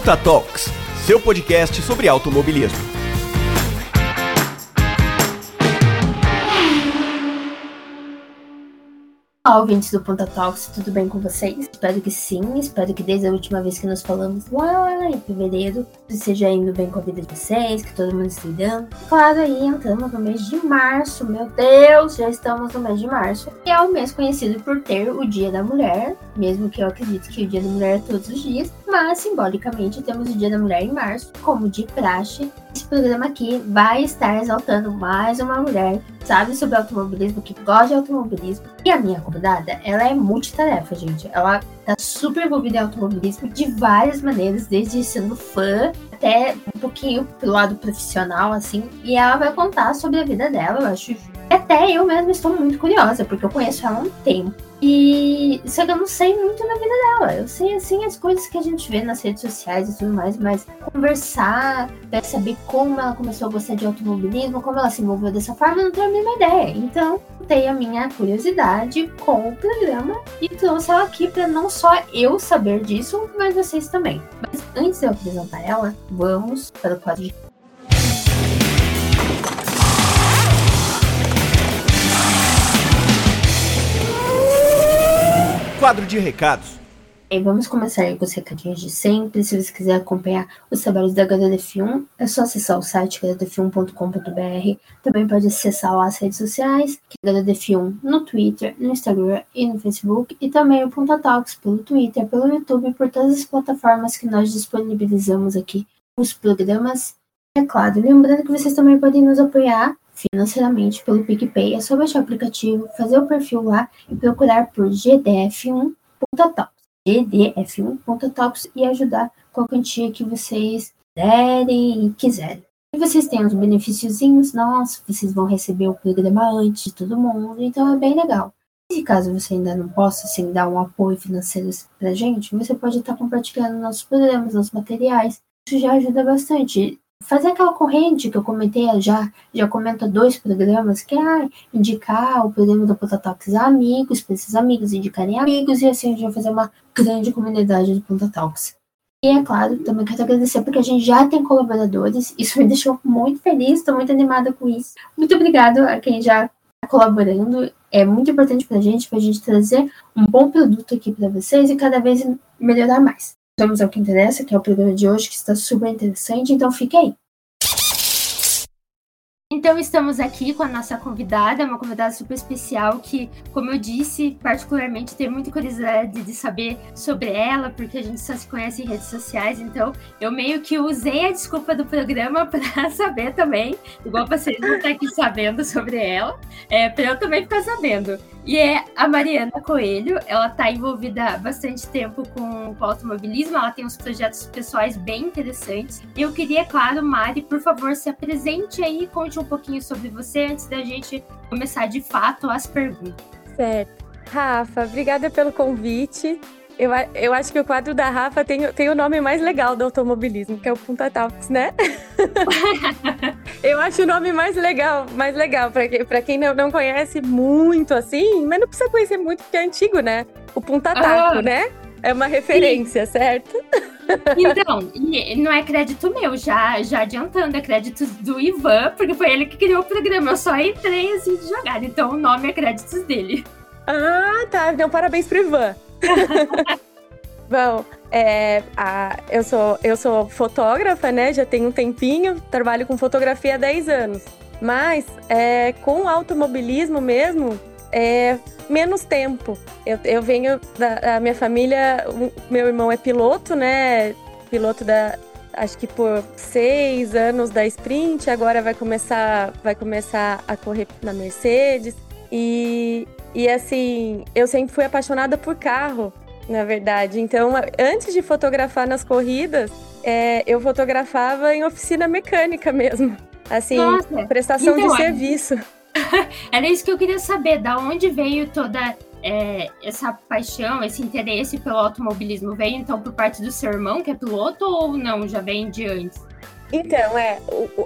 Punta Talks, seu podcast sobre automobilismo. Olá, ouvintes do Ponta Talks, tudo bem com vocês? Espero que sim, espero que desde a última vez que nos falamos lá em fevereiro, esteja indo bem com a vida de vocês, que todo mundo esteja Claro, aí entramos no mês de março, meu Deus, já estamos no mês de março, que é o mês conhecido por ter o Dia da Mulher, mesmo que eu acredito que o Dia da Mulher é todos os dias, mas simbolicamente temos o Dia da Mulher em março, como de praxe. Esse programa aqui vai estar exaltando mais uma mulher que sabe sobre automobilismo, que gosta de automobilismo. E a minha convidada, ela é multitarefa, gente. Ela tá super envolvida em automobilismo de várias maneiras, desde sendo fã até um pouquinho pelo lado profissional, assim. E ela vai contar sobre a vida dela, eu acho. Até eu mesma estou muito curiosa, porque eu conheço ela há um tempo. E só que eu não sei muito na vida dela. Eu sei assim as coisas que a gente vê nas redes sociais e tudo mais, mas conversar, saber como ela começou a gostar de automobilismo, como ela se envolveu dessa forma, eu não tenho a mínima ideia. Então, tenho a minha curiosidade com o programa e trouxe ela aqui para não só eu saber disso, mas vocês também. Mas antes de eu apresentar ela, vamos para o quadro de Quadro de recados. E vamos começar com os recadinhos de sempre. Se você quiser acompanhar os trabalhos da HDF1, é só acessar o site hdf1.com.br. Também pode acessar as redes sociais, que é HDF1 no Twitter, no Instagram e no Facebook. E também o Ponta Talks pelo Twitter, pelo YouTube, por todas as plataformas que nós disponibilizamos aqui os programas. É claro, lembrando que vocês também podem nos apoiar financeiramente pelo PicPay. É só baixar o aplicativo, fazer o perfil lá e procurar por GDF1.talks. GDF1.talks e ajudar com a quantia que vocês derem e quiserem. E vocês têm uns benefíciozinhos, nossa, vocês vão receber o programa antes de todo mundo, então é bem legal. E caso você ainda não possa assim, dar um apoio financeiro pra gente, você pode estar compartilhando nossos programas, nossos materiais. Isso já ajuda bastante fazer aquela corrente que eu comentei já, já comento dois programas, que é ah, indicar o programa do Pontatalks a amigos, para esses amigos indicarem amigos, e assim a gente vai fazer uma grande comunidade do Pontatalks. E é claro, também quero agradecer porque a gente já tem colaboradores, isso me deixou muito feliz, estou muito animada com isso. Muito obrigado a quem já está colaborando, é muito importante para a gente, para a gente trazer um bom produto aqui para vocês e cada vez melhorar mais. Vamos ao que interessa, que é o programa de hoje, que está super interessante, então fique aí. Então estamos aqui com a nossa convidada, uma convidada super especial que, como eu disse, particularmente tenho muita curiosidade de saber sobre ela, porque a gente só se conhece em redes sociais, então eu meio que usei a desculpa do programa para saber também, igual vocês não estão aqui sabendo sobre ela, é, para eu também ficar sabendo. E é a Mariana Coelho, ela está envolvida há bastante tempo com, com automobilismo, ela tem uns projetos pessoais bem interessantes. Eu queria, claro, Mari, por favor, se apresente aí, conte um pouquinho sobre você antes da gente começar de fato as perguntas. Certo. Rafa, obrigada pelo convite. Eu, eu acho que o quadro da Rafa tem, tem o nome mais legal do automobilismo, que é o Punta Talks, né? eu acho o nome mais legal, mais legal, para quem não, não conhece muito assim, mas não precisa conhecer muito porque é antigo, né? O Punta Taco, ah, né? É uma referência, sim. certo? Então, não é crédito meu, já, já adiantando, é crédito do Ivan, porque foi ele que criou o programa. Eu só entrei assim de jogada, então o nome é créditos dele. Ah, tá. Então, parabéns pro Ivan. Bom, é, a, eu, sou, eu sou fotógrafa, né? Já tenho um tempinho, trabalho com fotografia há 10 anos. Mas é, com automobilismo mesmo, é menos tempo. Eu, eu venho da, minha família, meu irmão é piloto, né? Piloto da. Acho que por seis anos da sprint, agora vai começar, vai começar a correr na Mercedes. E, e assim, eu sempre fui apaixonada por carro, na verdade. Então, antes de fotografar nas corridas, é, eu fotografava em oficina mecânica mesmo. Assim, Nossa, prestação então, de serviço. Era isso que eu queria saber, da onde veio toda é, essa paixão, esse interesse pelo automobilismo? Veio então por parte do seu irmão, que é piloto, ou não? Já vem de antes? Então, é,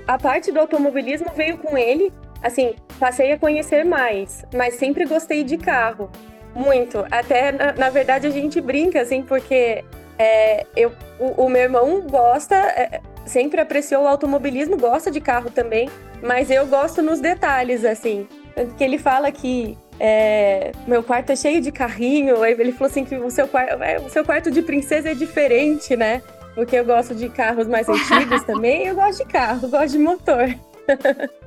a parte do automobilismo veio com ele, assim, passei a conhecer mais, mas sempre gostei de carro. Muito. Até, na, na verdade, a gente brinca, assim, porque é, eu, o, o, meu irmão gosta, é, sempre apreciou o automobilismo, gosta de carro também, mas eu gosto nos detalhes, assim. Tanto que ele fala que é, meu quarto é cheio de carrinho. Ele falou assim que o seu, quarto, é, o seu quarto de princesa é diferente, né? Porque eu gosto de carros mais antigos também. Eu gosto de carro, gosto de motor.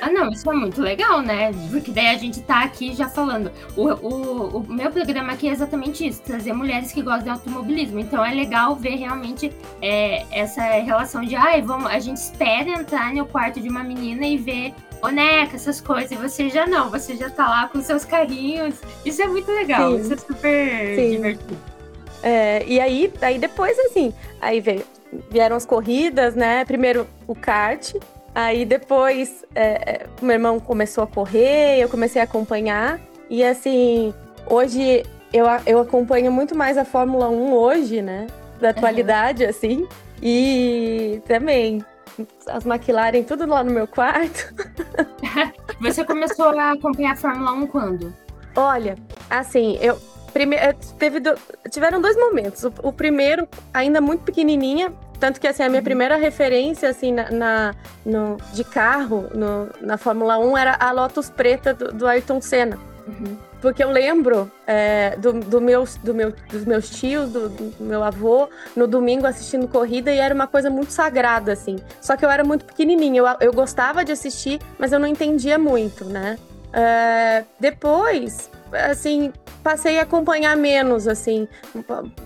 Ah, não, isso é muito legal, né? Porque daí a gente tá aqui já falando. O, o, o meu programa aqui é exatamente isso: trazer mulheres que gostam de automobilismo. Então é legal ver realmente é, essa relação de, ai, vamos, a gente espera entrar no quarto de uma menina e ver boneca, essas coisas. E você já não, você já tá lá com seus carrinhos. Isso é muito legal, Sim. isso é super Sim. divertido. É, e aí, aí depois, assim, aí veio, vieram as corridas, né? Primeiro o kart, Aí depois é, é, meu irmão começou a correr, eu comecei a acompanhar. E assim, hoje eu, eu acompanho muito mais a Fórmula 1 hoje, né? Da atualidade, uhum. assim. E também as McLaren tudo lá no meu quarto. Você começou a acompanhar a Fórmula 1 quando? Olha, assim, eu primeiro teve do, tiveram dois momentos. O, o, primeiro ainda muito pequenininha, tanto que assim, a minha uhum. primeira referência assim, na, na no, de carro no, na Fórmula 1 era a Lotus preta do, do Ayrton Senna. Uhum. Porque eu lembro é, do, do meus, do meu, dos meus tios, do, do, meu avô, no domingo assistindo corrida e era uma coisa muito sagrada, assim. Só que eu era muito pequenininha, eu, eu gostava de assistir, mas eu não entendia muito, né? É, depois, assim, passei a acompanhar menos, assim,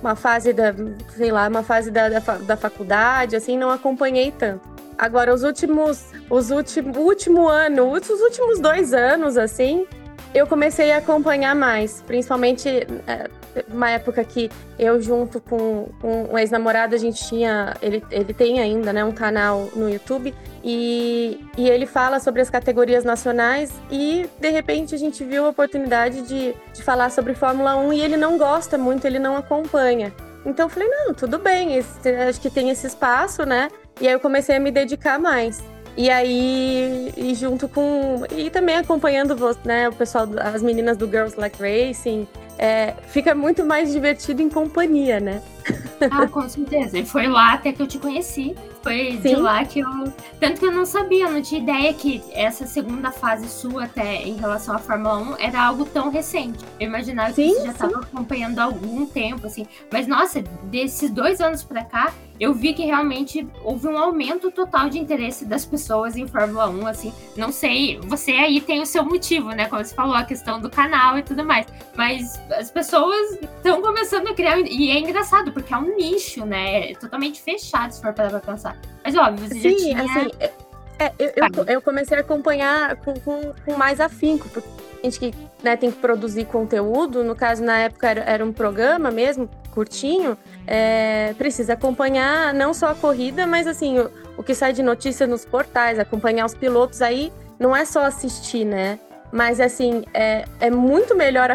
uma fase da, sei lá, uma fase da, da, da faculdade, assim, não acompanhei tanto. Agora, os últimos, os últimos, último ano, os últimos dois anos, assim, eu comecei a acompanhar mais, principalmente é, uma época que eu junto com, com um ex-namorado, a gente tinha, ele, ele tem ainda, né, um canal no YouTube e, e ele fala sobre as categorias nacionais e de repente a gente viu a oportunidade de, de falar sobre Fórmula 1 e ele não gosta muito, ele não acompanha. Então eu falei, não, tudo bem, esse, acho que tem esse espaço, né? E aí eu comecei a me dedicar mais. E aí, e junto com. E também acompanhando né, o pessoal, as meninas do Girls Like Racing, é, fica muito mais divertido em companhia, né? Ah, com certeza. E foi lá até que eu te conheci. Foi Sim. de lá que eu. Tanto que eu não sabia, eu não tinha ideia que essa segunda fase sua, até em relação à Fórmula 1, era algo tão recente. Eu imaginava sim, que você já estava acompanhando há algum tempo, assim. Mas, nossa, desses dois anos pra cá, eu vi que realmente houve um aumento total de interesse das pessoas em Fórmula 1, assim. Não sei, você aí tem o seu motivo, né? Como você falou, a questão do canal e tudo mais. Mas as pessoas estão começando a criar. E é engraçado, porque é um nicho, né? É totalmente fechado, se for parar pra pensar. Mas óbvio, você Sim, já tinha... assim, é, é, eu, eu, eu, comecei a acompanhar com, com, com mais afinco, porque a gente que né, tem que produzir conteúdo, no caso, na época era, era um programa mesmo, curtinho, é, precisa acompanhar não só a corrida, mas assim, o, o que sai de notícia nos portais, acompanhar os pilotos aí, não é só assistir, né? Mas assim, é, é muito melhor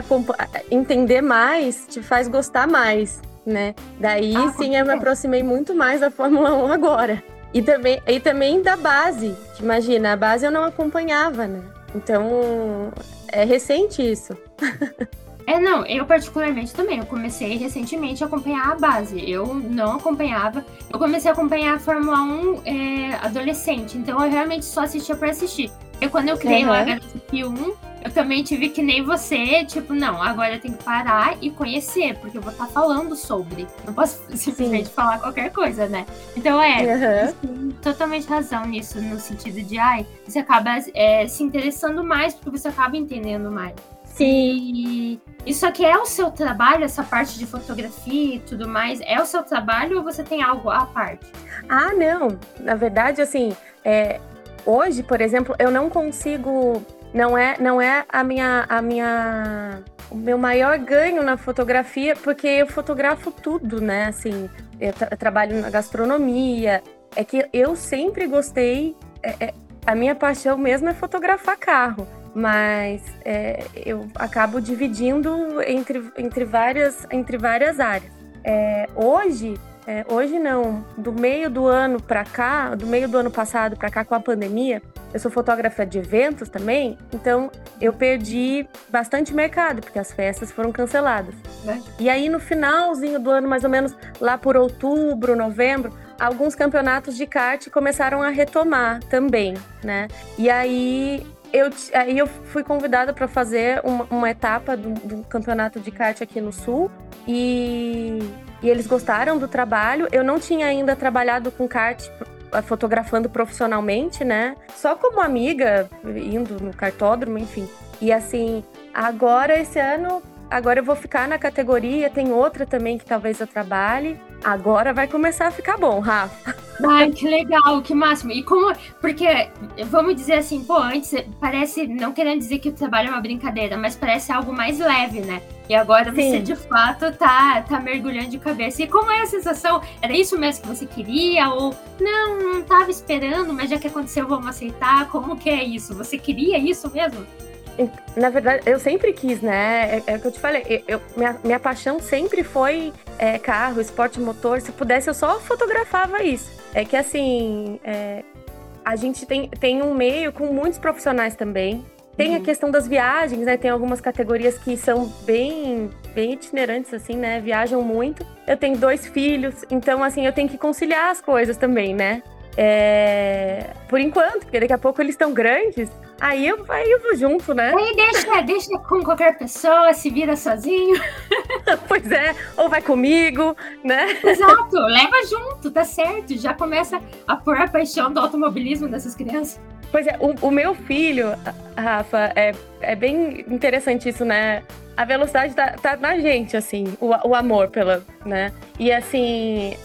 entender mais, te faz gostar mais né? Daí ah, sim eu me aproximei muito mais da Fórmula 1 agora. E também, e também da base. Imagina, a base eu não acompanhava, né? Então, é recente isso. É, não, eu particularmente também. Eu comecei recentemente a acompanhar a base. Eu não acompanhava. Eu comecei a acompanhar a Fórmula 1 é, adolescente, então eu realmente só assistia para assistir. E quando eu criei uhum. o HTP1, eu também tive que nem você, tipo, não, agora eu tenho que parar e conhecer, porque eu vou estar tá falando sobre. Não posso simplesmente Sim. falar qualquer coisa, né? Então é, uhum. totalmente razão nisso, no sentido de, ai, você acaba é, se interessando mais, porque você acaba entendendo mais. Sim. E isso aqui é o seu trabalho, essa parte de fotografia e tudo mais, é o seu trabalho ou você tem algo à parte? Ah, não. Na verdade, assim, é, hoje, por exemplo, eu não consigo não é, não é a minha, a minha, o meu maior ganho na fotografia, porque eu fotografo tudo, né? Assim, eu, eu trabalho na gastronomia. É que eu sempre gostei. É, é, a minha paixão mesmo é fotografar carro, mas é, eu acabo dividindo entre, entre, várias, entre várias áreas. É, hoje é, hoje não, do meio do ano para cá, do meio do ano passado para cá com a pandemia, eu sou fotógrafa de eventos também, então eu perdi bastante mercado, porque as festas foram canceladas. É. E aí no finalzinho do ano, mais ou menos lá por outubro, novembro, alguns campeonatos de kart começaram a retomar também, né? E aí eu, aí eu fui convidada para fazer uma, uma etapa do, do, campeonato de kart aqui no Sul e, e, eles gostaram do trabalho. Eu não tinha ainda trabalhado com kart fotografando profissionalmente, né? Só como amiga, indo no cartódromo, enfim. E assim, agora esse ano, agora eu vou ficar na categoria, tem outra também que talvez eu trabalhe. Agora vai começar a ficar bom, Rafa. Ai, que legal, que máximo. E como. Porque, vamos dizer assim, pô, antes parece. Não querendo dizer que o trabalho é uma brincadeira, mas parece algo mais leve, né? E agora Sim. você de fato tá, tá mergulhando de cabeça. E como é a sensação? Era isso mesmo que você queria? Ou não, não tava esperando, mas já que aconteceu, vamos aceitar? Como que é isso? Você queria isso mesmo? Na verdade, eu sempre quis, né? É, é o que eu te falei. Eu, minha, minha paixão sempre foi é, carro, esporte motor. Se pudesse, eu só fotografava isso. É que assim, é, a gente tem, tem um meio com muitos profissionais também. Tem uhum. a questão das viagens, né? Tem algumas categorias que são bem, bem itinerantes, assim, né? Viajam muito. Eu tenho dois filhos, então, assim, eu tenho que conciliar as coisas também, né? É... Por enquanto, porque daqui a pouco eles estão grandes, Aí eu, aí eu vou junto, né? Aí deixa, deixa com qualquer pessoa, se vira sozinho. pois é, ou vai comigo, né? Exato, leva junto, tá certo. Já começa a pôr a paixão do automobilismo dessas crianças. Pois é, o, o meu filho, Rafa, é, é bem interessante isso, né? A velocidade tá, tá na gente, assim, o, o amor pela, né? E assim,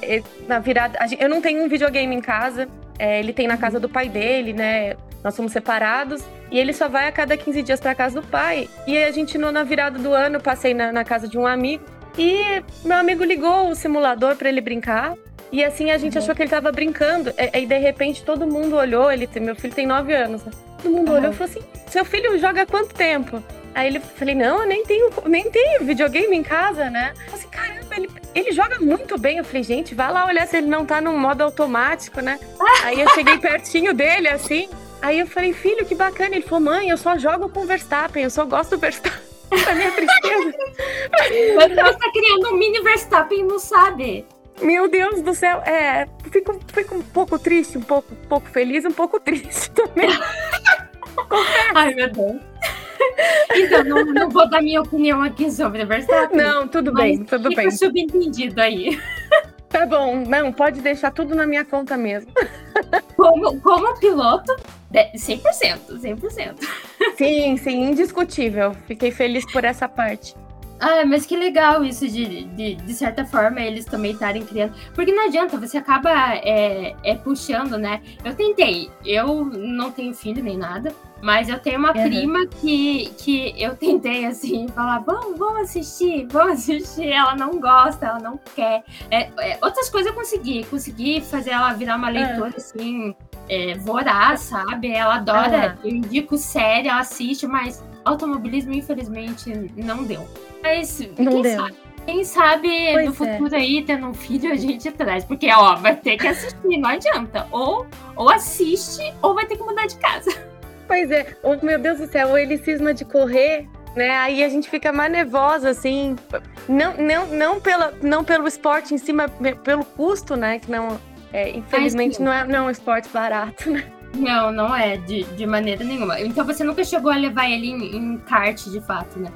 na virada. Eu não tenho um videogame em casa, é, ele tem na casa do pai dele, né? Nós somos separados e ele só vai a cada 15 dias para casa do pai. E a gente, na virada do ano, passei na, na casa de um amigo e meu amigo ligou o simulador para ele brincar. E assim a gente uhum. achou que ele tava brincando. E, e, de repente todo mundo olhou, ele meu filho tem 9 anos. Né? Todo mundo uhum. olhou e falou assim: seu filho joga há quanto tempo? Aí ele falei, não, eu nem tenho, nem tenho videogame em casa, né? Eu falei assim, caramba, ele, ele joga muito bem. Eu falei, gente, vai lá olhar se ele não tá no modo automático, né? Aí eu cheguei pertinho dele, assim. Aí eu falei, filho, que bacana. Ele falou, mãe, eu só jogo com o Verstappen, eu só gosto do Verstappen. A minha tristeza. Mas você tá criando um mini Verstappen e não sabe. Meu Deus do céu, é. Fico, fico um pouco triste, um pouco, um pouco feliz, um pouco triste também. Ai, meu Deus. Então, não, não, vou dar minha opinião aqui sobre o Verstappen. Não, tudo bem, tudo fica bem. subentendido aí. Tá bom, não, pode deixar tudo na minha conta mesmo. Como, como piloto, 100%, 100%. Sim, sim, indiscutível. Fiquei feliz por essa parte. Ah, mas que legal isso de, de, de certa forma, eles também estarem criando. Porque não adianta, você acaba é, é, puxando, né? Eu tentei, eu não tenho filho nem nada, mas eu tenho uma uhum. prima que, que eu tentei, assim, falar, vamos, vamos assistir, vamos assistir. Ela não gosta, ela não quer. É, é, outras coisas eu consegui, consegui fazer ela virar uma leitora, uhum. assim, é, voraz, sabe? Ela adora, uhum. eu indico série, ela assiste, mas automobilismo, infelizmente, não deu. Mas não quem deu. sabe? Quem sabe pois no é. futuro é. aí, tendo um filho, a gente traz. Porque, ó, vai ter que assistir, não adianta. Ou, ou assiste, ou vai ter que mudar de casa. Pois é. Oh, meu Deus do céu, ou ele cisma de correr, né? Aí a gente fica mais nervosa, assim. Não, não, não, pela, não pelo esporte em cima, pelo custo, né? Que não. É, infelizmente não é, não é um esporte barato, né? Não, não é, de, de maneira nenhuma. Então você nunca chegou a levar ele em, em kart, de fato, né?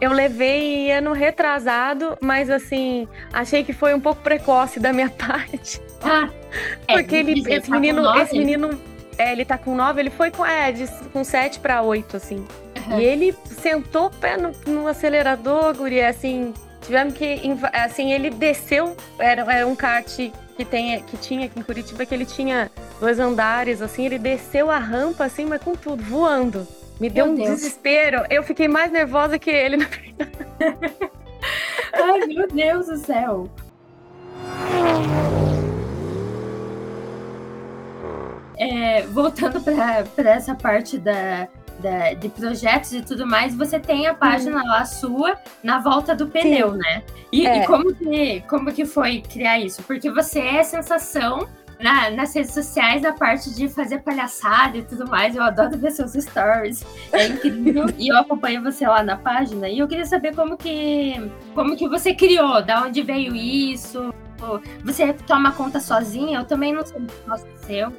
Eu levei ano retrasado, mas assim, achei que foi um pouco precoce da minha parte. Ah, é, Porque ele, dizer, esse, tá menino, nove, esse menino, é, ele tá com nove, ele foi com, é, de, com sete para oito, assim. Uhum. E ele sentou o pé no, no acelerador, guri, assim, tivemos que, assim, ele desceu, era, era um kart que, tem, que tinha aqui em Curitiba, que ele tinha dois andares, assim, ele desceu a rampa, assim, mas com tudo, voando. Me deu Meu um Deus. desespero. Eu fiquei mais nervosa que ele, na verdade. Ai, meu Deus do céu. É, voltando para essa parte da, da, de projetos e tudo mais, você tem a página lá sua na volta do pneu, Sim. né? E, é. e, como, que, como que foi criar isso? Porque você é sensação na, nas redes sociais a parte de fazer palhaçada e tudo mais. Eu adoro ver seus stories. É incrível. e eu acompanho você lá na página. E eu queria saber como que, como que você criou, da onde veio isso. Você toma conta sozinha? Eu também não sei o que seu.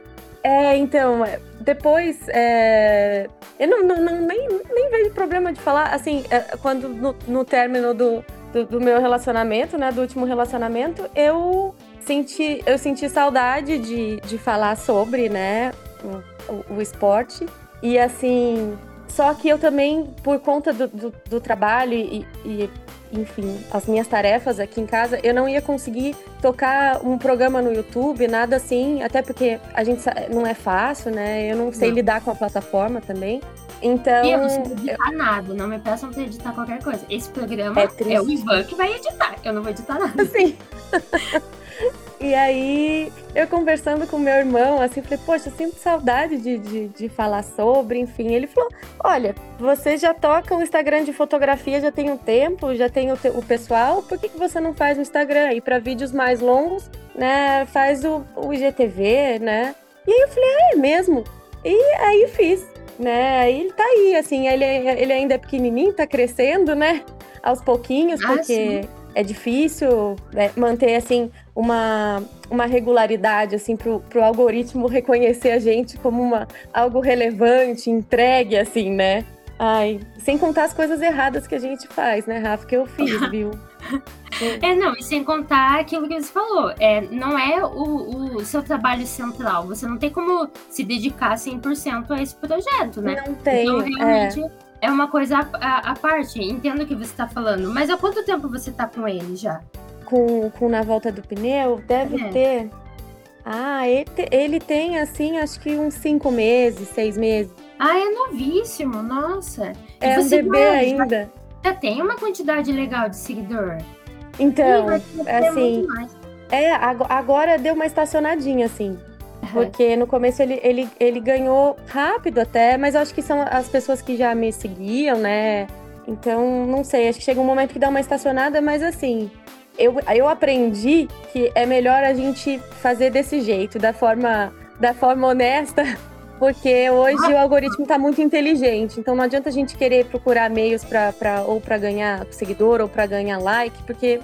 É, então, é, depois, é, eu não, não, não, nem, nem vejo problema de falar, assim, é, quando no, no término do, do, do, meu relacionamento, né, do último relacionamento, eu senti, eu senti saudade de, de falar sobre, né, o, o, o esporte, e assim, só que eu também, por conta do, do, do trabalho e, e enfim, as minhas tarefas aqui em casa, eu não ia conseguir tocar um programa no YouTube, nada assim, até porque a gente não é fácil, né? Eu não sei não. lidar com a plataforma também. Então. E eu não sei editar eu... nada, não me peçam pra editar qualquer coisa. Esse programa é, é o Ivan que vai editar, eu não vou editar nada. Sim. E aí, eu conversando com meu irmão, assim, falei, poxa, sinto saudade de, de, de, falar sobre, enfim. Ele falou: olha, você já toca o Instagram de fotografia já tem um tempo, já tem o, te, o pessoal, por que, que você não faz o Instagram? E para vídeos mais longos, né, faz o, o IGTV, né? E aí eu falei: ah, é mesmo? E aí fiz, né? Aí ele tá aí, assim, ele, ele ainda é pequenininho, tá crescendo, né? Aos pouquinhos, ah, porque. Sim é difícil né, manter assim uma, uma regularidade assim para o algoritmo reconhecer a gente como uma, algo relevante, entregue assim, né? Ai, sem contar as coisas erradas que a gente faz, né, Rafa? Que eu fiz, viu? É, não, e sem contar aquilo que você falou, é, não é o, o seu trabalho central, você não tem como se dedicar 100% a esse projeto, né? Não tem, então, realmente, é é uma coisa à, parte. Entendo o que você está falando. Mas há quanto tempo você está com ele já? Com, com Na Volta do Pneu? Deve é. ter. Ah, ele, ele tem, assim, acho que uns cinco meses, seis meses. Ah, é novíssimo, nossa. É e um bebê ainda. Já, já tem uma quantidade legal de seguidor. Então, assim. É, agora deu uma estacionadinha, assim. Porque no começo ele, ele, ele ganhou rápido até, mas acho que são as pessoas que já me seguiam, né? Então, não sei, acho que chega um momento que dá uma estacionada, mas assim, eu, eu aprendi que é melhor a gente fazer desse jeito, da forma, da forma honesta, porque hoje o algoritmo está muito inteligente. Então não adianta a gente querer procurar meios para ou para ganhar seguidor ou para ganhar like, porque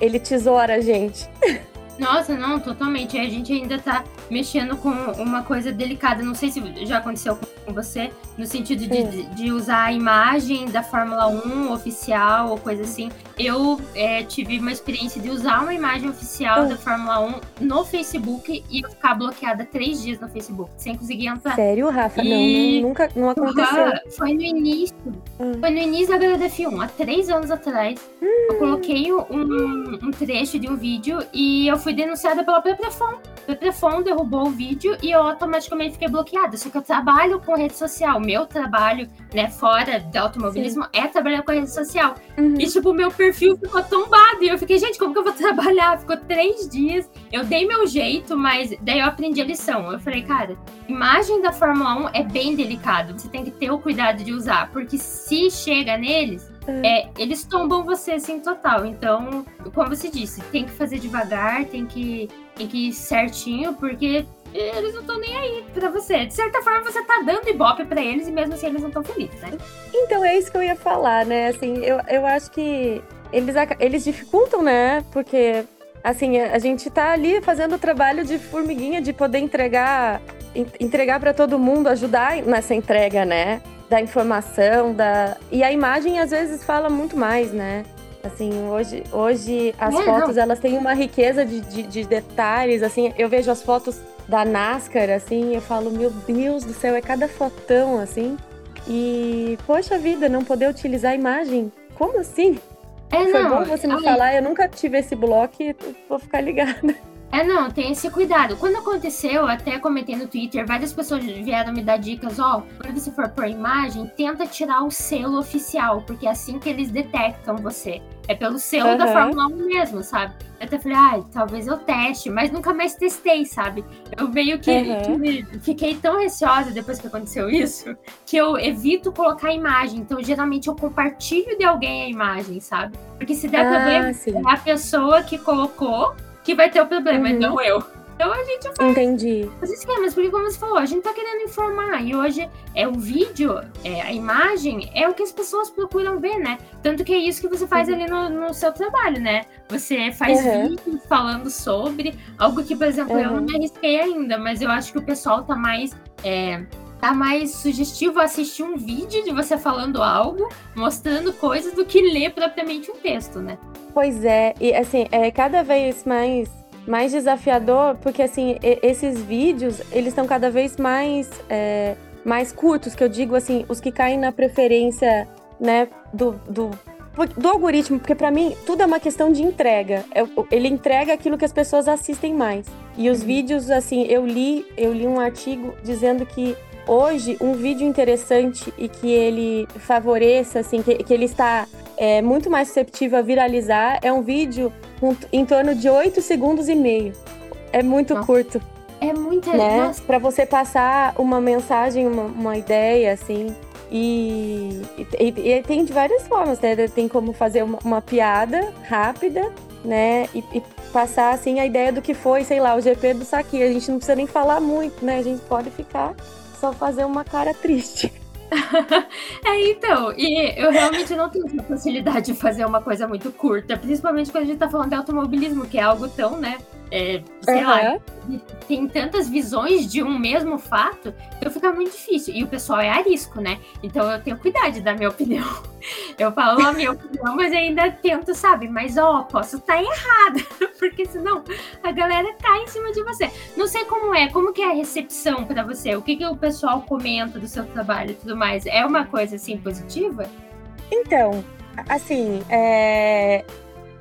ele tesoura a gente. Nossa, não, totalmente. A gente ainda tá mexendo com uma coisa delicada. Não sei se já aconteceu com você, no sentido de, de usar a imagem da Fórmula 1 oficial ou coisa assim. Eu é, tive uma experiência de usar uma imagem oficial da Fórmula 1 no Facebook e ficar bloqueada três dias no Facebook, sem conseguir entrar. Sério, Rafa? E... Não, nunca não aconteceu. Foi no início. Hum. Foi no início da HDF1, há três anos atrás. Hum. Eu coloquei um, um trecho de um vídeo e eu fui denunciada pela Peprefon. Peprefon derrubou o vídeo e eu automaticamente fiquei bloqueada. Só que eu trabalho com rede social. Meu trabalho, né, fora do automobilismo, Sim. é trabalhar com rede social. Uhum. E, tipo, meu perfil ficou tombado. E eu fiquei, gente, como que eu vou trabalhar? Ficou três dias. Eu dei meu jeito, mas daí eu aprendi a lição. Eu falei, cara, imagem da Fórmula 1 é bem delicado. Você tem que ter o cuidado de usar. Porque se chega neles, é, eles tombam você assim total. Então, como você disse, tem que fazer devagar, tem que, tem que ir certinho, porque eles não estão nem aí pra você. De certa forma, você tá dando ibope pra eles e mesmo assim eles não estão felizes, né? Então, é isso que eu ia falar, né? Assim, eu, eu acho que eles, eles dificultam, né? Porque, assim, a gente tá ali fazendo o trabalho de formiguinha, de poder entregar entregar para todo mundo, ajudar nessa entrega, né? da informação, da e a imagem às vezes fala muito mais, né? Assim, hoje, hoje as é, fotos não. elas têm uma riqueza de, de, de, detalhes, assim, eu vejo as fotos da NASCAR, assim, eu falo, meu Deus do céu, é cada fotão, assim, e, poxa vida, não poder utilizar a imagem, como assim? É, Foi não, bom você me falar, eu nunca tive esse bloco e vou ficar ligada. É, não, tem esse cuidado. Quando aconteceu, até comentei no Twitter, várias pessoas vieram me dar dicas, ó, quando você for por imagem, tenta tirar o selo oficial, porque é assim que eles detectam você. É pelo selo uhum. da Fórmula 1 mesmo, sabe? Eu até falei, ah, talvez eu teste, mas nunca mais testei, sabe? Eu meio que, uhum. que fiquei tão receosa depois que aconteceu isso, que eu evito colocar imagem. Então, geralmente, eu compartilho de alguém a imagem, sabe? Porque se der ah, problema, sim. é a pessoa que colocou que vai ter o problema, uhum. não eu. Então a gente faz Entendi. os esquemas, porque como você falou, a gente tá querendo informar. E hoje é o vídeo, é, a imagem, é o que as pessoas procuram ver, né? Tanto que é isso que você faz uhum. ali no, no, seu trabalho, né? Você faz uhum. vídeos falando sobre algo que, por exemplo, uhum. eu não uhum. me arrisquei ainda, mas eu acho que o pessoal tá mais. É, tá mais sugestivo assistir um vídeo de você falando algo, mostrando coisas, do que ler propriamente um texto, né? Pois é, e assim, é cada vez mais mais desafiador, porque assim, esses vídeos, eles estão cada vez mais, é, mais curtos, que eu digo assim, os que caem na preferência, né, do, do, do algoritmo, porque para mim tudo é uma questão de entrega. É, ele entrega aquilo que as pessoas assistem mais. E os uhum. vídeos, assim, eu li, eu li um artigo dizendo que hoje um vídeo interessante e que ele favoreça, assim, que, que ele está é, muito mais susceptível a viralizar é um vídeo em torno de 8 segundos e meio. É muito Nossa. curto. É muito né? Para você passar uma mensagem, uma, uma ideia, assim. E, e, e, tem de várias formas, né? Tem como fazer uma, uma piada rápida, né? E, e, passar, assim, a ideia do que foi, sei lá, o GP do Saki. A gente não precisa nem falar muito, né? A gente pode ficar só fazer uma cara triste. é, então, e eu realmente não tenho facilidade de fazer uma coisa muito curta, principalmente quando a gente tá falando de automobilismo, que é algo tão, né, é, sei uhum. lá, tem tantas visões de um mesmo fato, então fica muito difícil. E o pessoal é arisco, né? Então eu tenho cuidado da minha opinião. Eu falo a minha opinião, mas ainda tento, sabe? Mas ó, posso estar tá errada, porque senão a galera cai em cima de você. Não sei como é, como que é a recepção para você? O que, que o pessoal comenta do seu trabalho e tudo mais? É uma coisa assim positiva? Então, assim, é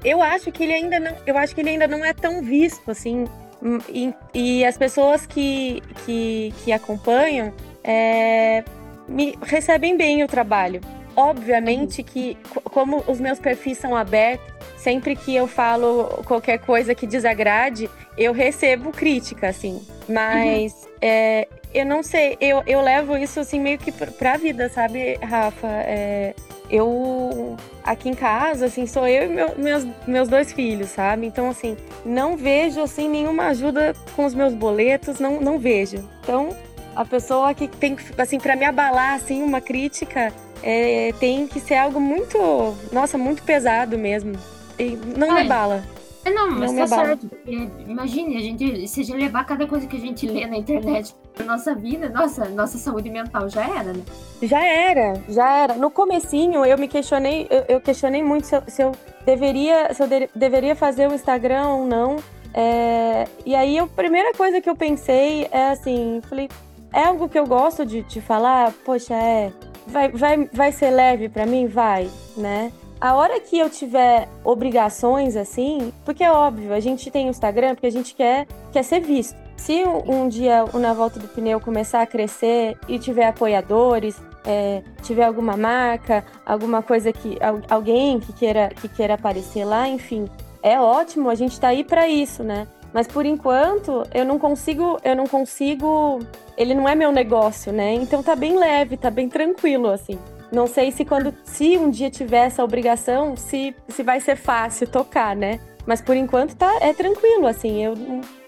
eu acho que ele ainda não, eu acho que ele ainda não é tão visto assim. Hum, e, e as pessoas que, que, que acompanham é, me recebem bem o trabalho. Obviamente que, como os meus perfis são abertos, sempre que eu falo qualquer coisa que desagrade, eu recebo crítica, assim. Mas uhum. é, eu não sei, eu, eu levo isso assim meio que pra vida, sabe, Rafa? É, eu aqui em casa, assim, sou eu e meu, meus, meus dois filhos, sabe? Então, assim, não vejo, assim, nenhuma ajuda com os meus boletos, não, não vejo. Então, a pessoa que tem, assim, para me abalar, assim, uma crítica, é, tem que ser algo muito, nossa, muito pesado mesmo. E não Ai, me abala. É, não, mas não tá certo. Imagine, a gente, se a gente levar cada coisa que a gente lê na internet pra nossa vida, nossa, nossa saúde mental já era, né? Já era, já era. No comecinho, eu me questionei, eu, eu questionei muito se eu, se eu deveria, se eu de, deveria fazer o Instagram ou não. É, e aí, a primeira coisa que eu pensei é assim, falei, é algo que eu gosto de, de falar? Poxa, é, vai, vai, vai ser leve para mim? Vai, né? A hora que eu tiver obrigações assim, porque é óbvio, a gente tem o Instagram porque a gente quer, quer ser visto. Se um dia o Na Volta do Pneu começar a crescer e tiver apoiadores, é, tiver alguma marca, alguma coisa que alguém que queira que queira aparecer lá, enfim, é ótimo, a gente tá aí para isso, né? Mas por enquanto eu não consigo, eu não consigo, ele não é meu negócio, né? Então tá bem leve, tá bem tranquilo assim. Não sei se quando, se um dia tiver essa obrigação, se, se vai ser fácil tocar, né? Mas por enquanto tá, é tranquilo, assim, eu,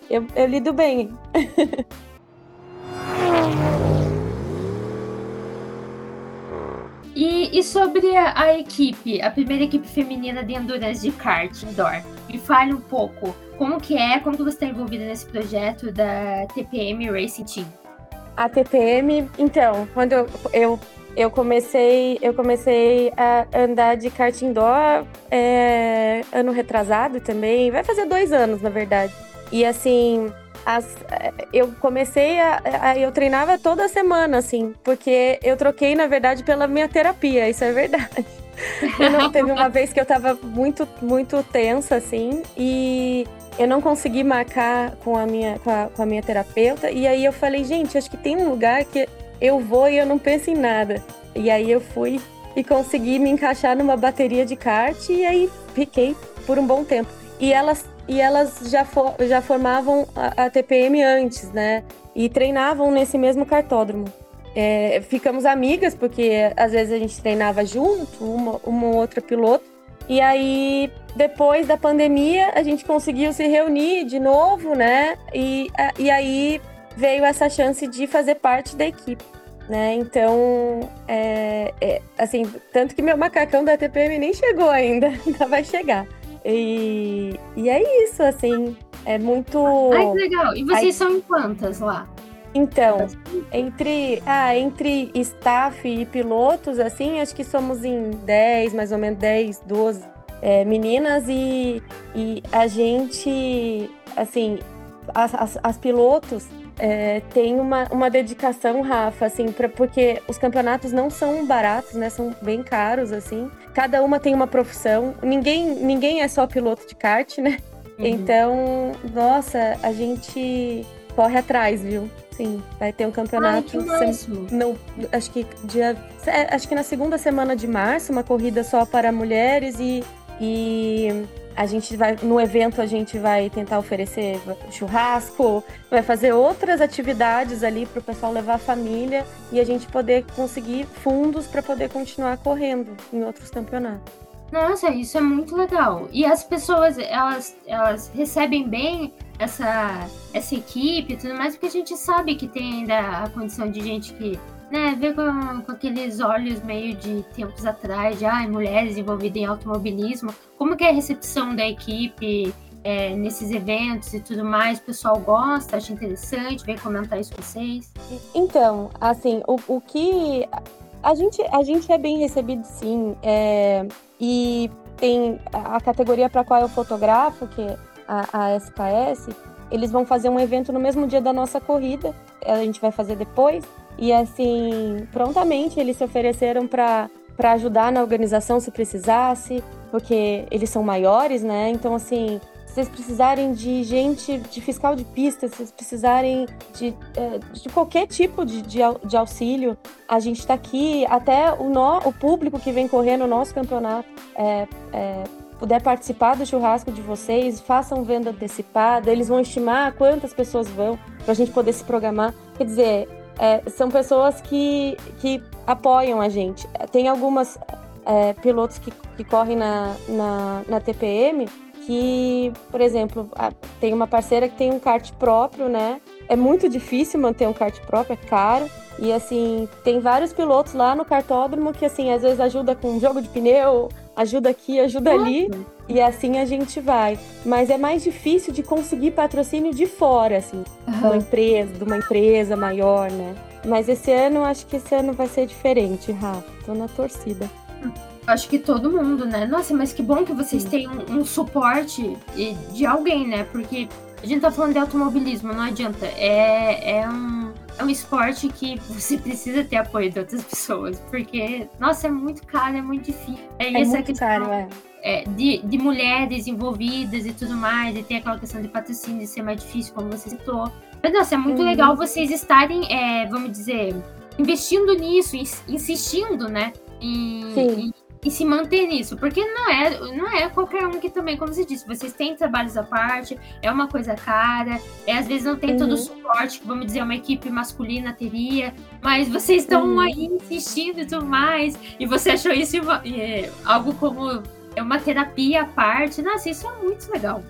eu, eu lido bem. E, e, sobre a, equipe, a primeira equipe feminina de endurance de kart indoor, me fale um pouco como que é, como que você está envolvida nesse projeto da TPM Racing Team. A TPM, então, quando eu, eu eu comecei, eu comecei a andar de kart indoor é, ano retrasado também. Vai fazer dois anos, na verdade. E assim, as, eu comecei a, a, Eu treinava toda semana, assim, porque eu troquei, na verdade, pela minha terapia, isso é verdade. Eu não, teve uma vez que eu tava muito, muito tensa, assim, e eu não consegui marcar com a minha, com a, com a minha terapeuta. E aí eu falei, gente, acho que tem um lugar que eu vou e eu não penso em nada. E aí eu fui e consegui me encaixar numa bateria de kart e aí fiquei por um bom tempo. E elas, e elas já, for, já formavam a, a, TPM antes, né? E treinavam nesse mesmo cartódromo. É, ficamos amigas, porque às vezes a gente treinava junto, uma, uma outra piloto. E aí, depois da pandemia, a gente conseguiu se reunir de novo, né? E, e aí veio essa chance de fazer parte da equipe né? Então, é, é, assim, tanto que meu macacão da TPM nem chegou ainda, ainda vai chegar. E, e é isso, assim, é muito. Ai, que legal. E vocês Aí... são em quantas lá? Então, entre, ah, entre staff e pilotos, assim, acho que somos em 10, mais ou menos 10, 12 é, meninas e, e a gente, assim, as, as, as pilotos, é, tem uma, uma dedicação, Rafa, assim, pra, porque os campeonatos não são baratos, né? São bem caros, assim. Cada uma tem uma profissão. Ninguém, ninguém é só piloto de kart, né? Uhum. Então, nossa, a gente corre atrás, viu? Sim, vai ter um campeonato. Ai, não, acho que dia, é, acho que na segunda semana de março, uma corrida só para mulheres e, e a gente vai no evento a gente vai tentar oferecer churrasco, vai fazer outras atividades ali para o pessoal levar a família e a gente poder conseguir fundos para poder continuar correndo em outros campeonatos. Nossa, isso é muito legal. E as pessoas, elas, elas recebem bem essa, essa equipe e tudo mais, porque a gente sabe que tem ainda a condição de gente que né, ver com, com, aqueles olhos meio de tempos atrás, de ah, mulheres envolvidas em automobilismo, como que é a recepção da equipe é, nesses eventos e tudo mais? O pessoal gosta, acha interessante, vem comentar isso com vocês? Então, assim, o, o que... A gente, a gente é bem recebido, sim, é, e tem a categoria para qual eu fotografo, que é a, a SKS, eles vão fazer um evento no mesmo dia da nossa corrida, a gente vai fazer depois, e assim, prontamente eles se ofereceram para para ajudar na organização se precisasse, porque eles são maiores, né? Então assim, se vocês precisarem de gente, de fiscal de pista, se vocês precisarem de, é, de qualquer tipo de, de, de auxílio, a gente está aqui. Até o, no, o público que vem correr no nosso campeonato é, é, puder participar do churrasco de vocês, façam venda antecipada, eles vão estimar quantas pessoas vão, para a gente poder se programar. Quer dizer, é, são pessoas que, que apoiam a gente. Tem algumas é, pilotos que, que correm na, na, na, TPM que, por exemplo, tem uma parceira que tem um kart próprio, né? É muito difícil manter um kart próprio, é caro. E assim, tem vários pilotos lá no cartódromo que assim, às vezes ajuda com jogo de pneu, ajuda aqui, ajuda Nossa. ali. E assim a gente vai. Mas é mais difícil de conseguir patrocínio de fora, assim, uhum. de uma empresa, de uma empresa maior, né? Mas esse ano, acho que esse ano vai ser diferente, Rafa. Tô na torcida. Acho que todo mundo, né? Nossa, mas que bom que vocês Sim. têm um, um, suporte de alguém, né? Porque a gente tá falando de automobilismo, não adianta. É, é um é um esporte que você precisa ter apoio de outras pessoas, porque, nossa, é muito caro, é muito difícil. É, é muito questão, caro, é. é. de, de mulheres envolvidas e tudo mais, e tem aquela questão de patrocínio de ser mais difícil, como você citou. Mas, nossa, é muito uhum. legal vocês estarem, é, vamos dizer, investindo nisso, insistindo, né? Em, Sim. Em, e se manter nisso, porque não é, não é qualquer um que também, como você disse, vocês têm trabalhos à parte, é uma coisa cara, é, às vezes não tem uhum. todo o uhum. suporte que, vamos dizer, uma equipe masculina teria, mas vocês estão uhum. aí insistindo e tudo mais, e você achou isso é, algo como é uma terapia à parte, nossa, isso é muito legal.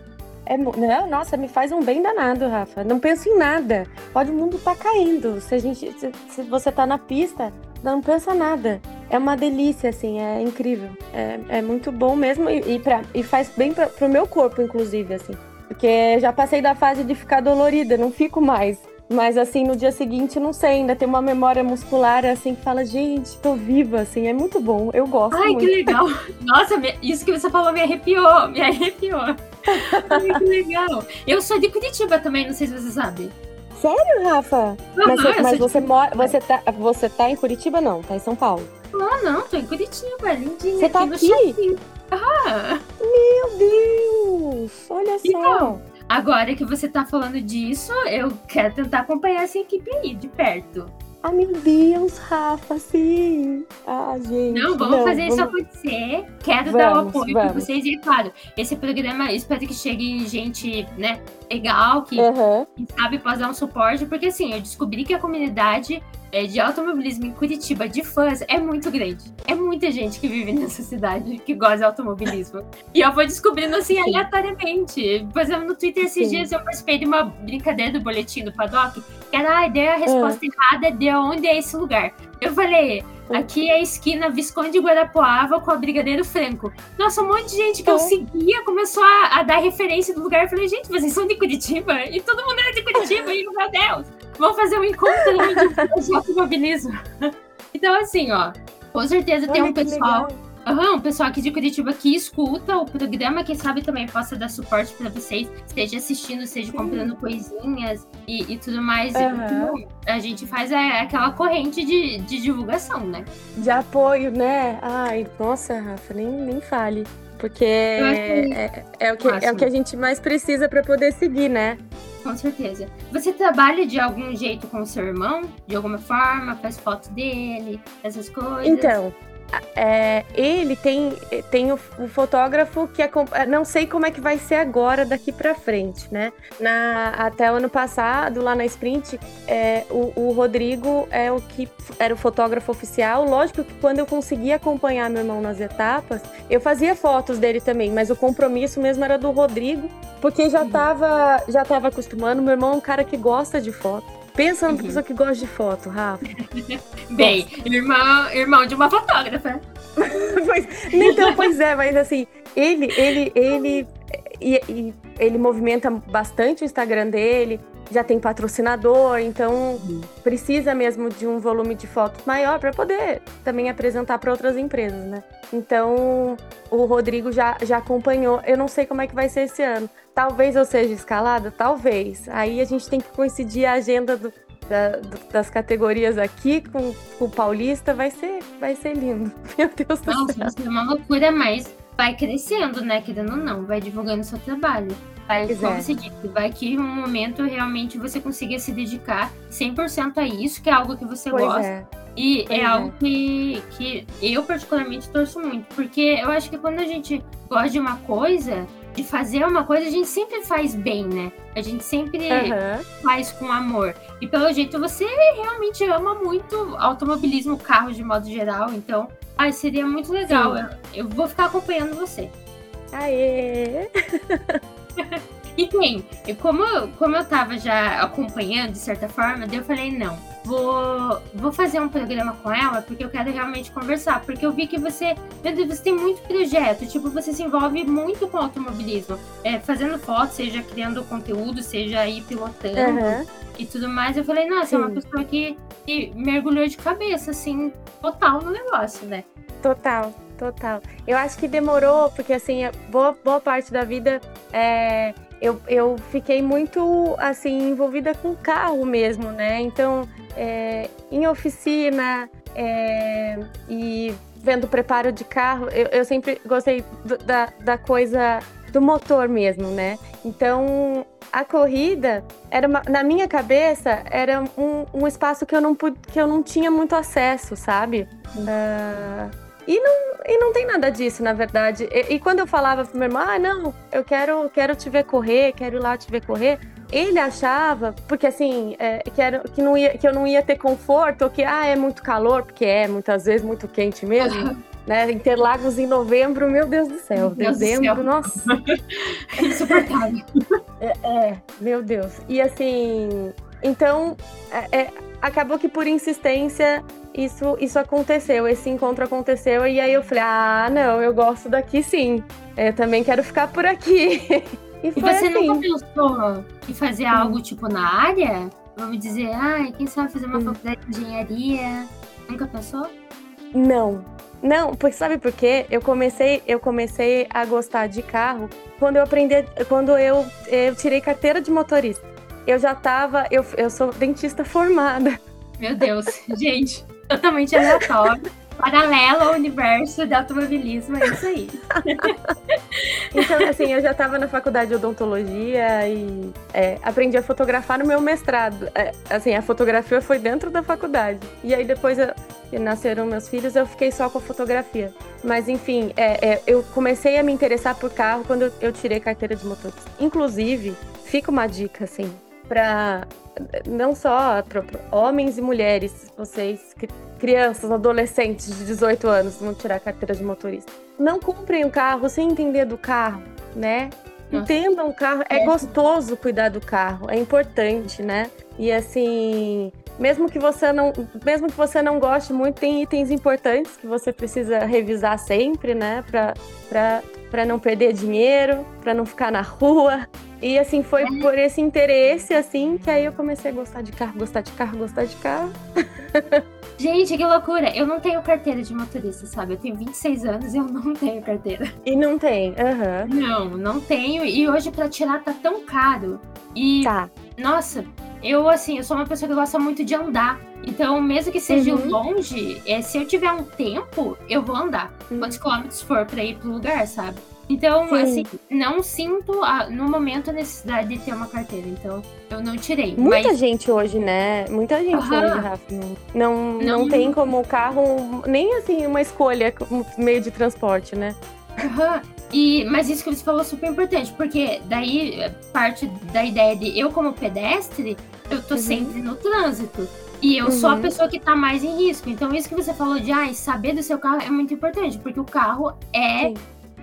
É, não, nossa, me faz um bem danado, Rafa. Não penso em nada. Pode o mundo tá caindo. Se a gente, se, se você tá na pista, não pensa nada. É uma delícia, assim, é incrível. É, é muito bom mesmo e, e, pra, e faz bem pra, pro meu corpo, inclusive, assim. Porque já passei da fase de ficar dolorida, não fico mais. Mas assim, no dia seguinte, não sei, ainda tem uma memória muscular assim que fala, gente, tô viva, assim, é muito bom. Eu gosto. Ai, muito. que legal! Nossa, isso que você falou me arrepiou, me arrepiou. Ai, que legal. Eu sou de Curitiba também, não sei se você sabe. Sério, Rafa? Uhum, mas, você, mas você, mora, você, tá, você tá em Curitiba, não? Tá em São Paulo? Ah, não, tô em Curitiba, lindinha. Você tá aqui? aqui? Ah. Meu Deus! Olha então, só. Agora que você tá falando disso, eu quero tentar acompanhar essa equipe aí de perto. Ah, meu Deus, Rafa, sim. Ah, gente. Não, vamos não, fazer vamos... isso acontecer. Quero vamos, dar o apoio para vocês. E, claro, esse programa, espero que chegue gente, né, legal, que, uhum. que sabe pode dar um suporte, porque assim, eu descobri que a comunidade é, de automobilismo em Curitiba de fãs é muito grande. É muita gente que vive nessa cidade que gosta de automobilismo. e eu vou descobrindo assim Sim. aleatoriamente. Por exemplo, no Twitter esses Sim. dias eu participei de uma brincadeira do boletim do Paddock, que era, ah, deu a resposta errada de onde é esse lugar. Eu falei, aqui é a esquina Visconde Guarapuava com a Brigadeiro Franco. Nossa, um monte de gente que eu seguia começou a, a, dar referência do lugar. Eu falei, gente, vocês são de Curitiba? E todo mundo é de Curitiba, e meu Deus! Vamos fazer um encontro de automobilismo. Então, assim, ó, com certeza tem um pessoal. Uhum, um pessoal aqui de Curitiba que escuta o programa, que sabe também possa dar suporte para vocês, esteja assistindo, seja comprando coisinhas e, e tudo mais. Uhum. a gente faz é, aquela corrente de, de divulgação, né? De apoio, né? Ai, nossa, Rafa, nem, nem fale. Porque é, é, é, o que, é o que a gente mais precisa para poder seguir, né? Com certeza. Você trabalha de algum jeito com o seu irmão? De alguma forma? Faz foto dele? Essas coisas? Então, é, ele tem, tem o, o, fotógrafo que é, não sei como é que vai ser agora daqui para frente, né? Na, até o ano passado, lá na Sprint, é, o, o, Rodrigo é o que era o fotógrafo oficial. Lógico que quando eu conseguia acompanhar meu irmão nas etapas, eu fazia fotos dele também, mas o compromisso mesmo era do Rodrigo, porque já estava uhum. já tava acostumando. Meu irmão é um cara que gosta de foto. Pensa numa uhum. pessoa que gosta de foto, Rafa. Bem, irmão, irmão de uma fotógrafa. pois, então, pois é, mas assim, ele, ele, ele, e, ele movimenta bastante o Instagram dele, já tem patrocinador, então uhum. precisa mesmo de um volume de fotos maior para poder também apresentar para outras empresas, né? Então, o Rodrigo já, já acompanhou. Eu não sei como é que vai ser esse ano. Talvez eu seja escalada? Talvez. Aí a gente tem que coincidir a agenda do, da, do, das categorias aqui com, com, o Paulista. Vai ser, vai ser lindo. Meu Deus do Nossa, céu. é uma loucura, mas vai crescendo, né? Querendo ou não, vai divulgando o seu trabalho. Vai, como é. vai que um momento realmente você consiga se dedicar 100% a isso, que é algo que você pois gosta. É. E pois é, é algo que, que eu particularmente torço muito, porque eu acho que quando a gente gosta de uma coisa, de fazer uma coisa, a gente sempre faz bem, né? A gente sempre uhum. faz com amor. E pelo jeito você realmente ama muito automobilismo, carros de modo geral. Então, ai, seria muito legal. Eu, eu, vou ficar acompanhando você. Aê! e tem, como, como eu tava já acompanhando de certa forma, daí eu falei, não vou, vou fazer um programa com ela porque eu quero realmente conversar. Porque eu vi que você, meu Deus, você tem muito projeto. Tipo, você se envolve muito com automobilismo. É, fazendo fotos, seja criando conteúdo, seja aí pilotando uhum. e tudo mais. Eu falei, nossa, Sim. é uma pessoa que, que mergulhou de cabeça, assim, total no negócio, né? Total, total. Eu acho que demorou, porque assim, boa, boa parte da vida é, eu, eu fiquei muito assim envolvida com carro mesmo, né? Então é, em oficina é, e vendo preparo de carro, eu, eu sempre gostei do, da, da coisa do motor mesmo, né? Então a corrida era uma, na minha cabeça era um, um, espaço que eu não pude, que eu não tinha muito acesso, sabe? Uh, e não, e não tem nada disso, na verdade. E, e, quando eu falava pro meu irmão, ah, não, eu quero, quero te ver correr, quero ir lá te ver correr, ele achava, porque assim, é, que, era, que, não ia, que eu não ia ter conforto, ou que ah, é muito calor, porque é muitas vezes muito quente mesmo. né? Interlagos em novembro, meu Deus do céu. Meu dezembro, Deus nossa. Insuportável. É, é, meu Deus. E assim, então, é, é, acabou que por insistência isso, isso aconteceu, esse encontro aconteceu, e aí eu falei, ah, não, eu gosto daqui sim. Eu também quero ficar por aqui. E, e você assim. nunca pensou em fazer algo tipo na área? Vamos dizer, ah, quem sabe fazer uma hum. faculdade de engenharia? Nunca pensou? Não. Não, porque sabe por quê? Eu comecei, eu comecei a gostar de carro quando eu aprendi, quando eu, eu tirei carteira de motorista. Eu já tava, eu, eu sou dentista formada. Meu Deus, gente, totalmente aleatório. Paralelo ao universo de automobilismo, é isso aí. então, assim, eu já estava na faculdade de odontologia e é, aprendi a fotografar no meu mestrado. É, assim, a fotografia foi dentro da faculdade. E aí depois eu, nasceram meus filhos, eu fiquei só com a fotografia. Mas enfim, é, é, eu comecei a me interessar por carro quando eu, eu tirei carteira de motorista. Inclusive, fica uma dica, assim, para não só homens e mulheres, vocês, crianças, adolescentes de 18 anos, vão tirar a carteira de motorista. Não comprem um carro sem entender do carro, né? Entendam o carro, é, é gostoso cuidar do carro, é importante, né? E assim, mesmo que você não, mesmo que você não goste muito, tem itens importantes que você precisa revisar sempre, né, para para não perder dinheiro, para não ficar na rua. E assim foi é. por esse interesse assim que aí eu comecei a gostar de carro, gostar de carro, gostar de carro. Gente, que loucura! Eu não tenho carteira de motorista, sabe? Eu tenho 26 anos e eu não tenho carteira. E não tem? Aham. Uhum. Não, não tenho. E hoje para tirar tá tão caro. E. Tá. Nossa, eu, assim, eu sou uma pessoa que gosta muito de andar. Então, mesmo que seja uhum. longe, é, se eu tiver um tempo, eu vou andar. Uhum. Quantos quilômetros for pra ir pro lugar, sabe? Então, Sim. assim, não sinto a, no momento a necessidade de ter uma carteira. Então, eu não tirei. Muita mas... gente hoje, né? Muita gente uhum. hoje, Rafa. Não, não, não tem como carro, nem assim, uma escolha como meio de transporte, né? Aham. E, mas isso que você falou é super importante, porque daí parte da ideia de eu como pedestre, eu tô uhum. sempre no trânsito. E eu uhum. sou a uhum. pessoa que tá mais em risco. Então, isso que você falou de ah, saber do seu carro é muito importante, porque o carro é Sim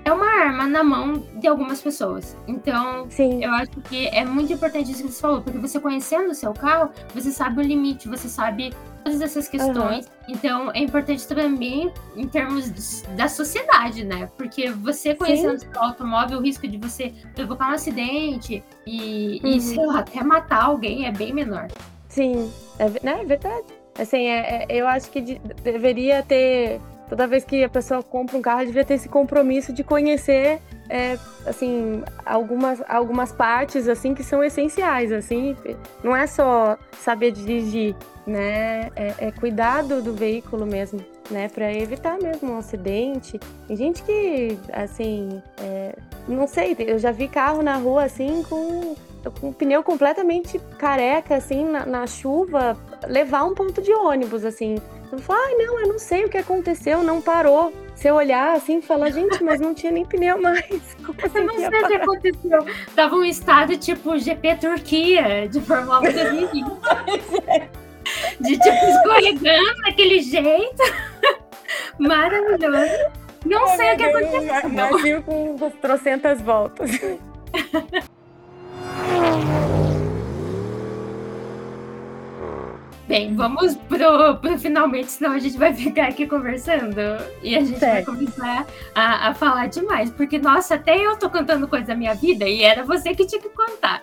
é uma arma na mão de algumas pessoas. Então, Sim. eu acho que é muito importante isso que você falou, porque você conhecendo o seu carro, você sabe o limite, você sabe todas essas questões. Uhum. Então, é importante também em termos da sociedade, né? Porque você conhecendo Sim. o seu automóvel, o risco de você provocar um acidente e, uhum. e sei lá, até matar alguém é bem menor. Sim, é, né, é verdade. Assim, é, é, eu acho que de, deveria ter toda vez que a pessoa compra um carro, devia ter esse compromisso de conhecer, é, assim, algumas, algumas partes, assim, que são essenciais, assim. Não é só saber dirigir, né? É, é cuidado do veículo mesmo, né? Para evitar mesmo um acidente. Tem gente que, assim, é, não sei, eu já vi carro na rua, assim, com com o pneu completamente careca, assim, na, na, chuva, levar um ponto de ônibus, assim. Eu falo, ai, não, eu não sei o que aconteceu, não parou. Se eu olhar assim e falar, gente, mas não tinha nem pneu mais. Como assim eu não sei o que aconteceu. Tava um estado tipo GP Turquia, de Fórmula 1 De tipo escorregando daquele jeito. Maravilhoso. Não sei o que aconteceu. Navio com trocentas voltas. Bem, vamos pro, pro finalmente, senão a gente vai ficar aqui conversando e a gente certo. vai começar a, a falar demais. Porque, nossa, até eu tô contando coisa da minha vida e era você que tinha que contar.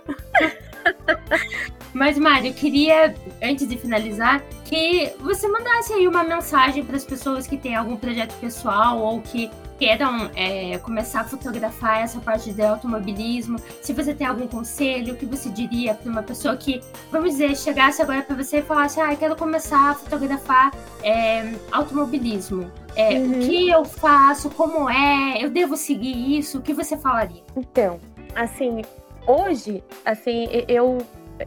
Mas, Mário, eu queria, antes de finalizar, que você mandasse aí uma mensagem para as pessoas que têm algum projeto pessoal ou que queiram é, começar a fotografar essa parte de automobilismo, se você tem algum conselho, o que você diria para uma pessoa que, vamos dizer, chegasse agora para você e falasse, ah, quero começar a fotografar é, automobilismo. É, uhum. O que eu faço? Como é? Eu devo seguir isso? O que você falaria? Então, assim, hoje, assim, eu,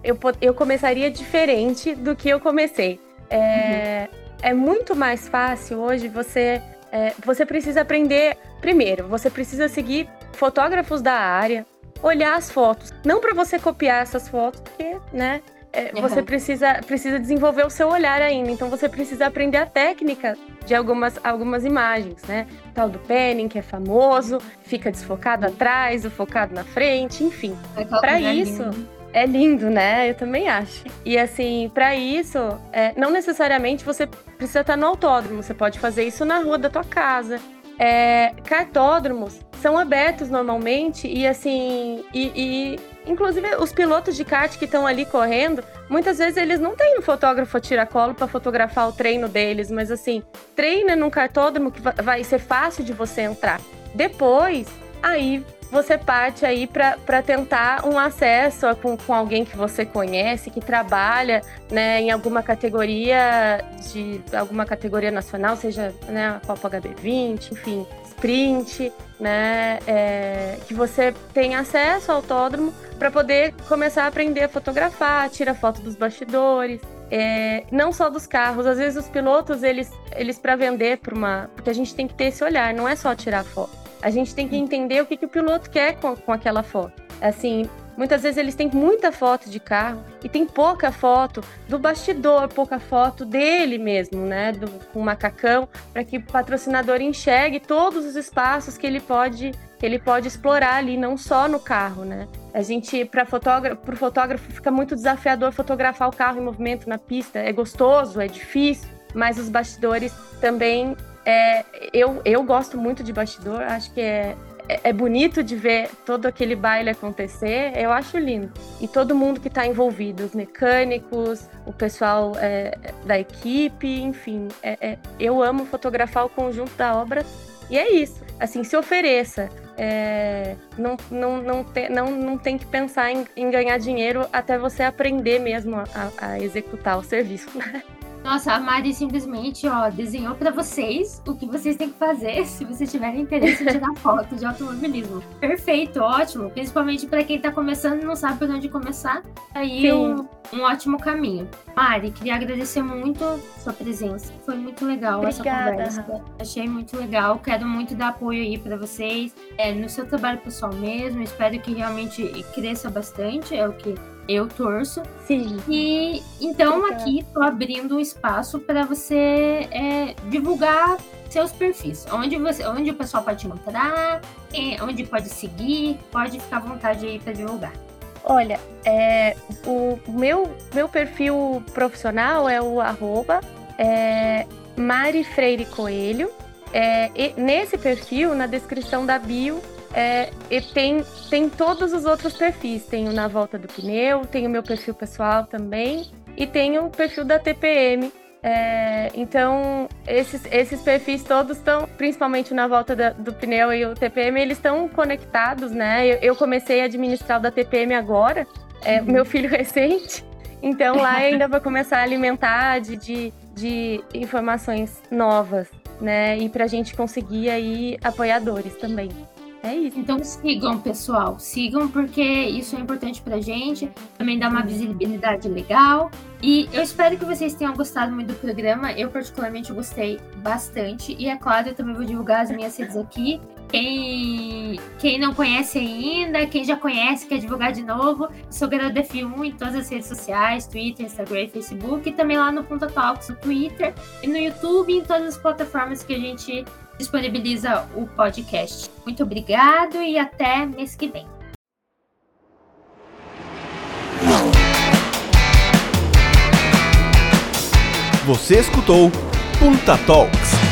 eu, eu começaria diferente do que eu comecei. É, uhum. é muito mais fácil hoje você é, você precisa aprender. Primeiro, você precisa seguir fotógrafos da área, olhar as fotos. Não para você copiar essas fotos, porque, né? É, uhum. Você precisa, precisa desenvolver o seu olhar ainda. Então você precisa aprender a técnica de algumas, algumas imagens, né? O tal do penning, que é famoso, fica desfocado atrás, o focado na frente, enfim. É para isso. É lindo, né? Eu também acho. E assim, para isso, é, não necessariamente você precisa estar no autódromo, você pode fazer isso na rua da tua casa. É, cartódromos são abertos normalmente e assim, e, e inclusive os pilotos de kart que estão ali correndo, muitas vezes eles não têm um fotógrafo tiracolo para fotografar o treino deles, mas assim, treina num cartódromo que vai ser fácil de você entrar. Depois, aí você parte aí para tentar um acesso com, com alguém que você conhece, que trabalha né, em alguma categoria de alguma categoria nacional, seja né, a Copa HB20, enfim, sprint, né, é, que você tenha acesso ao autódromo para poder começar a aprender a fotografar, tirar foto dos bastidores, é, não só dos carros. Às vezes os pilotos eles, eles para vender para uma, porque a gente tem que ter esse olhar, não é só tirar foto. A gente tem que entender o que, que o piloto quer com, com aquela foto. Assim, Muitas vezes eles têm muita foto de carro e tem pouca foto do bastidor, pouca foto dele mesmo, né? Do, com o macacão, para que o patrocinador enxergue todos os espaços que ele pode que ele pode explorar ali, não só no carro, né? A gente, para fotógrafo, fotógrafo fica muito desafiador fotografar o carro em movimento na pista. É gostoso, é difícil, mas os bastidores também é, eu, eu gosto muito de bastidor, acho que é, é, é bonito de ver todo aquele baile acontecer, eu acho lindo. E todo mundo que está envolvido, os mecânicos, o pessoal é, da equipe, enfim. É, é, eu amo fotografar o conjunto da obra e é isso. Assim, se ofereça. É, não, não, não, te, não, não tem que pensar em, em, ganhar dinheiro até você aprender mesmo a, a executar o serviço. Nossa, a Mari simplesmente, ó, desenhou para vocês o que vocês têm que fazer se vocês tiverem interesse em tirar foto de automobilismo. Perfeito, ótimo. Principalmente para quem tá começando e não sabe por onde começar. Aí um, um, ótimo caminho. Mari, queria agradecer muito sua presença. Foi muito legal Obrigada. essa conversa. Achei muito legal. Quero muito dar apoio aí para vocês é, no seu trabalho pessoal mesmo. Espero que realmente cresça bastante. É o que eu torço. Sim. E então aqui estou abrindo um espaço para você é, divulgar seus perfis. Onde, você, onde o pessoal pode encontrar, onde pode seguir, pode ficar à vontade aí para divulgar. Olha, é, o meu, meu perfil profissional é o arroba é, Mari Freire Coelho. É, nesse perfil, na descrição da bio, é, e tem, tem todos os outros perfis. Tenho na volta do pneu, tenho meu perfil pessoal também e tenho o perfil da TPM. É, então, esses, esses perfis todos estão, principalmente na volta da, do pneu e o TPM, eles estão conectados, né? Eu, eu, comecei a administrar o da TPM agora, é, uhum. meu filho recente, então lá ainda vai começar a alimentar de, de, de informações novas, né? E para a gente conseguir aí apoiadores também. É isso. Então sigam, pessoal. Sigam porque isso é importante pra gente. Também dá uma visibilidade legal. E eu espero que vocês tenham gostado muito do programa. Eu, particularmente, gostei bastante. E é claro, eu também vou divulgar as minhas redes aqui. Quem, quem não conhece ainda, quem já conhece, quer divulgar de novo, sou Garota F1 em todas as redes sociais, Twitter, Instagram Facebook, e também lá no Punta Talks no Twitter e no YouTube em todas as plataformas que a gente disponibiliza o podcast. Muito obrigado e até mês que vem. Você escutou Punta Talks.